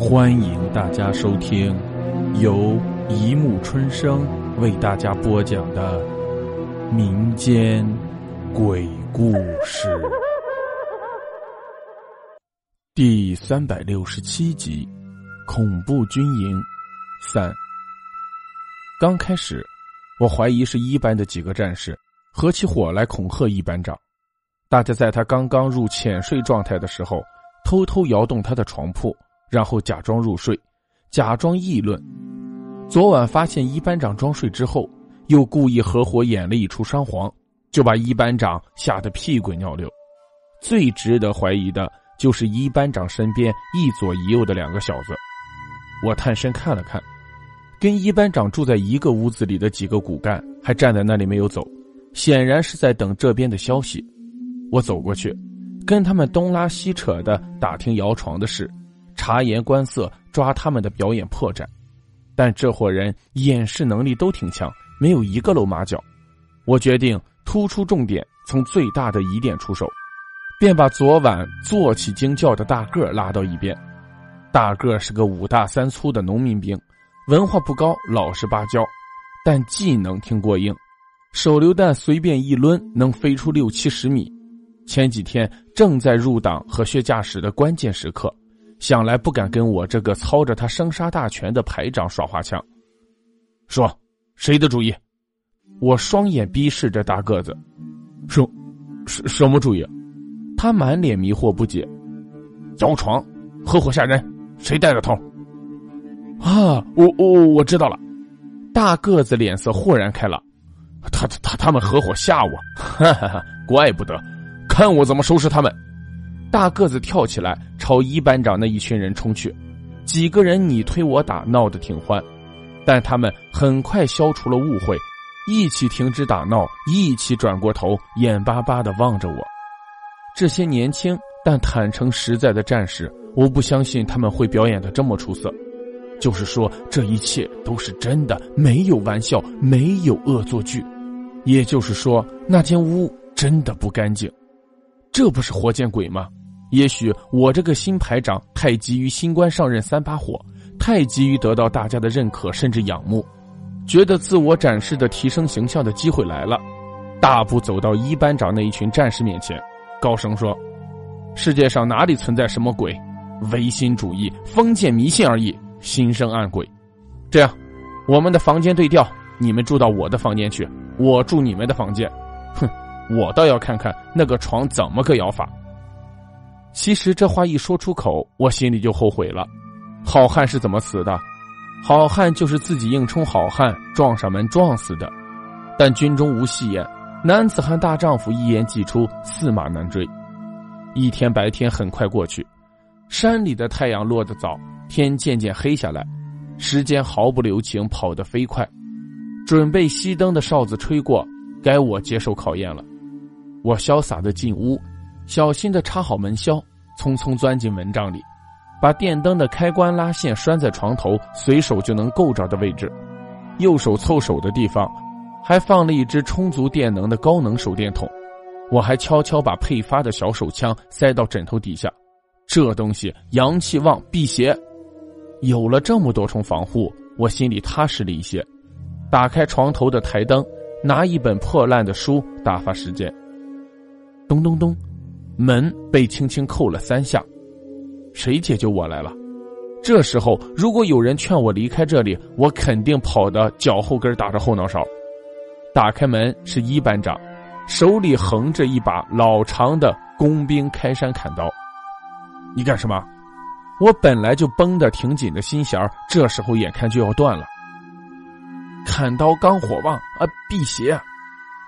欢迎大家收听由一木春生为大家播讲的民间鬼故事第三百六十七集《恐怖军营三》。刚开始，我怀疑是一班的几个战士合起伙来恐吓一班长。大家在他刚刚入浅睡状态的时候，偷偷摇动他的床铺，然后假装入睡，假装议论。昨晚发现一班长装睡之后，又故意合伙演了一出双簧，就把一班长吓得屁滚尿流。最值得怀疑的就是一班长身边一左一右的两个小子。我探身看了看，跟一班长住在一个屋子里的几个骨干还站在那里没有走，显然是在等这边的消息。我走过去，跟他们东拉西扯的打听摇床的事，察言观色，抓他们的表演破绽。但这伙人掩饰能力都挺强，没有一个露马脚。我决定突出重点，从最大的疑点出手，便把昨晚坐起惊叫的大个拉到一边。大个是个五大三粗的农民兵，文化不高，老实巴交，但技能挺过硬，手榴弹随便一抡能飞出六七十米。前几天正在入党和学驾驶的关键时刻，想来不敢跟我这个操着他生杀大权的排长耍花枪。说，谁的主意？我双眼逼视着大个子，什什什么主意？他满脸迷惑不解。摇床，合伙吓人，谁带的头？啊，我我我知道了。大个子脸色豁然开朗，他他他们合伙吓我，哈哈哈，怪不得。看我怎么收拾他们！大个子跳起来，朝一班长那一群人冲去。几个人你推我打，闹得挺欢，但他们很快消除了误会，一起停止打闹，一起转过头，眼巴巴的望着我。这些年轻但坦诚实在的战士，我不相信他们会表演的这么出色。就是说，这一切都是真的，没有玩笑，没有恶作剧。也就是说，那间屋真的不干净。这不是活见鬼吗？也许我这个新排长太急于新官上任三把火，太急于得到大家的认可甚至仰慕，觉得自我展示的提升形象的机会来了，大步走到一班长那一群战士面前，高声说：“世界上哪里存在什么鬼？唯心主义、封建迷信而已，心生暗鬼。这样，我们的房间对调，你们住到我的房间去，我住你们的房间。”哼。我倒要看看那个床怎么个摇法。其实这话一说出口，我心里就后悔了。好汉是怎么死的？好汉就是自己硬冲好汉，撞上门撞死的。但军中无戏言，男子汉大丈夫一言既出，驷马难追。一天白天很快过去，山里的太阳落得早，天渐渐黑下来，时间毫不留情，跑得飞快。准备熄灯的哨子吹过，该我接受考验了。我潇洒的进屋，小心的插好门销，匆匆钻进蚊帐里，把电灯的开关拉线拴在床头随手就能够着的位置，右手凑手的地方，还放了一只充足电能的高能手电筒。我还悄悄把配发的小手枪塞到枕头底下，这东西阳气旺，辟邪。有了这么多重防护，我心里踏实了一些。打开床头的台灯，拿一本破烂的书打发时间。咚咚咚，门被轻轻扣了三下。谁解救我来了？这时候，如果有人劝我离开这里，我肯定跑的脚后跟打着后脑勺。打开门是一班长，手里横着一把老长的工兵开山砍刀。你干什么？我本来就绷得挺紧的心弦这时候眼看就要断了。砍刀刚火旺啊，辟邪。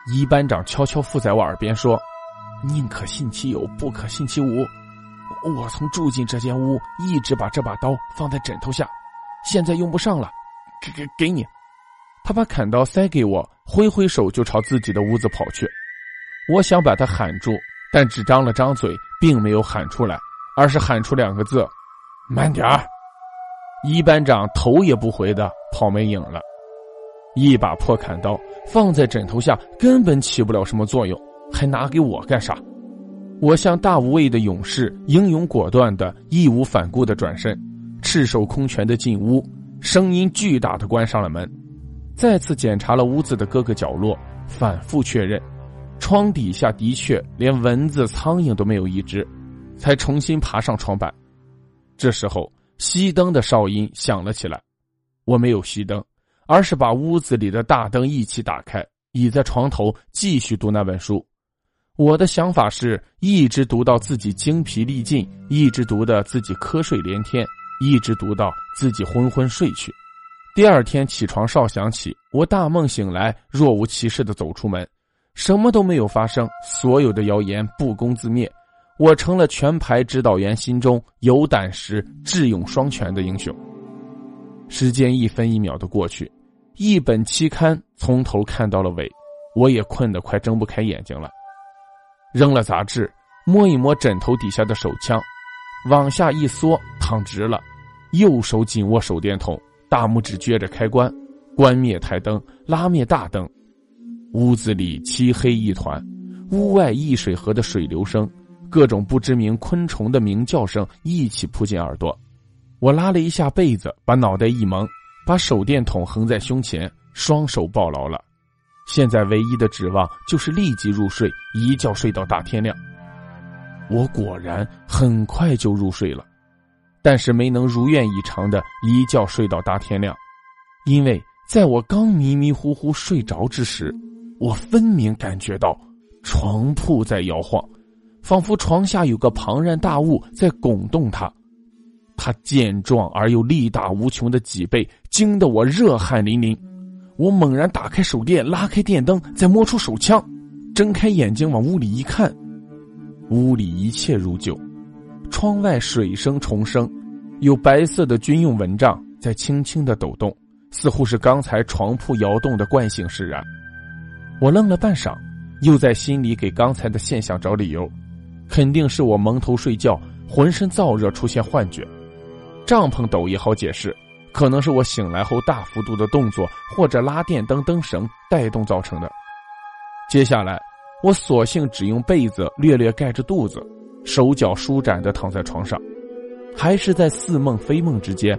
一班长悄悄附在我耳边说。宁可信其有，不可信其无。我从住进这间屋，一直把这把刀放在枕头下，现在用不上了，给给给你。他把砍刀塞给我，挥挥手就朝自己的屋子跑去。我想把他喊住，但只张了张嘴，并没有喊出来，而是喊出两个字：“慢点儿。”一班长头也不回的跑没影了。一把破砍刀放在枕头下，根本起不了什么作用。还拿给我干啥？我像大无畏的勇士，英勇果断的、义无反顾的转身，赤手空拳的进屋，声音巨大的关上了门，再次检查了屋子的各个角落，反复确认，窗底下的确连蚊子、苍蝇都没有一只，才重新爬上床板。这时候，熄灯的哨音响了起来，我没有熄灯，而是把屋子里的大灯一起打开，倚在床头继续读那本书。我的想法是一直读到自己精疲力尽，一直读的自己瞌睡连天，一直读到自己昏昏睡去。第二天起床哨响起，我大梦醒来，若无其事的走出门，什么都没有发生，所有的谣言不攻自灭，我成了全排指导员心中有胆识、智勇双全的英雄。时间一分一秒的过去，一本期刊从头看到了尾，我也困得快睁不开眼睛了。扔了杂志，摸一摸枕头底下的手枪，往下一缩，躺直了，右手紧握手电筒，大拇指撅着开关，关灭台灯，拉灭大灯。屋子里漆黑一团，屋外易水河的水流声，各种不知名昆虫的鸣叫声一起扑进耳朵。我拉了一下被子，把脑袋一蒙，把手电筒横在胸前，双手抱牢了。现在唯一的指望就是立即入睡，一觉睡到大天亮。我果然很快就入睡了，但是没能如愿以偿的一觉睡到大天亮，因为在我刚迷迷糊糊睡着之时，我分明感觉到床铺在摇晃，仿佛床下有个庞然大物在拱动它。它健壮而又力大无穷的脊背惊得我热汗淋淋。我猛然打开手电，拉开电灯，再摸出手枪，睁开眼睛往屋里一看，屋里一切如旧，窗外水声重生，有白色的军用蚊帐在轻轻的抖动，似乎是刚才床铺摇动的惯性使然。我愣了半晌，又在心里给刚才的现象找理由，肯定是我蒙头睡觉，浑身燥热出现幻觉，帐篷抖也好解释。可能是我醒来后大幅度的动作，或者拉电灯灯绳带动造成的。接下来，我索性只用被子略略盖着肚子，手脚舒展的躺在床上。还是在似梦非梦之间，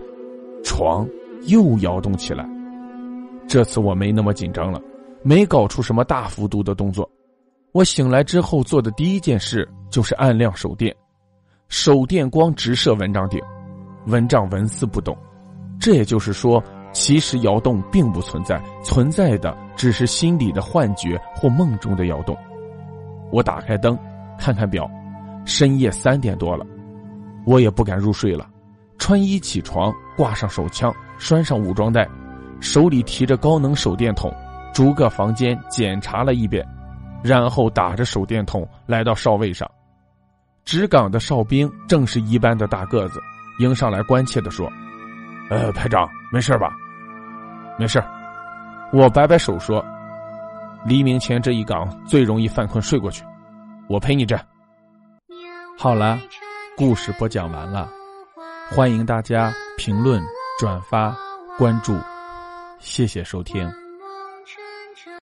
床又摇动起来。这次我没那么紧张了，没搞出什么大幅度的动作。我醒来之后做的第一件事就是按亮手电，手电光直射蚊帐顶，蚊帐纹丝不动。这也就是说，其实窑洞并不存在，存在的只是心里的幻觉或梦中的窑洞。我打开灯，看看表，深夜三点多了，我也不敢入睡了，穿衣起床，挂上手枪，拴上武装带，手里提着高能手电筒，逐个房间检查了一遍，然后打着手电筒来到哨位上，值岗的哨兵正是一班的大个子，迎上来关切的说。呃，排长，没事吧？没事我摆摆手说：“黎明前这一岗最容易犯困睡过去，我陪你站。”好了，故事播讲完了，欢迎大家评论、转发、关注，谢谢收听。